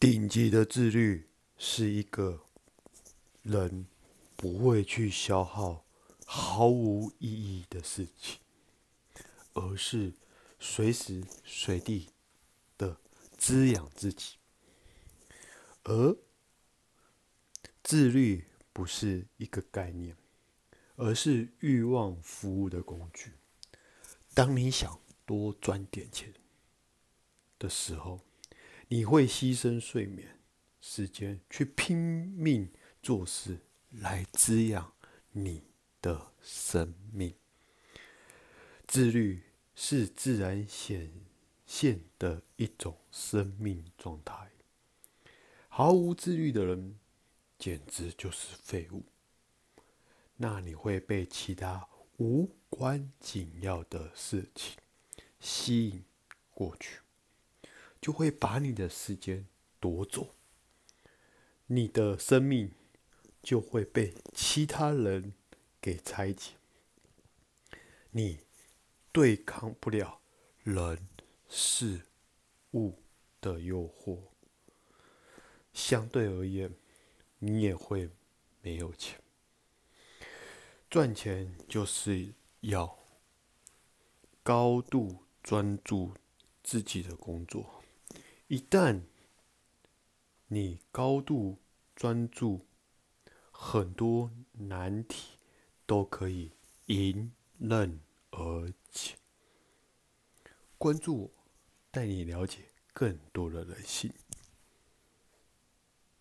顶级的自律是一个人不会去消耗毫无意义的事情，而是随时随地的滋养自己。而自律不是一个概念，而是欲望服务的工具。当你想多赚点钱的时候，你会牺牲睡眠时间，去拼命做事，来滋养你的生命。自律是自然显现的一种生命状态。毫无自律的人，简直就是废物。那你会被其他无关紧要的事情吸引过去。就会把你的时间夺走，你的生命就会被其他人给拆解，你对抗不了人事物的诱惑，相对而言，你也会没有钱。赚钱就是要高度专注自己的工作。一旦你高度专注，很多难题都可以迎刃而解。关注我，带你了解更多的人性。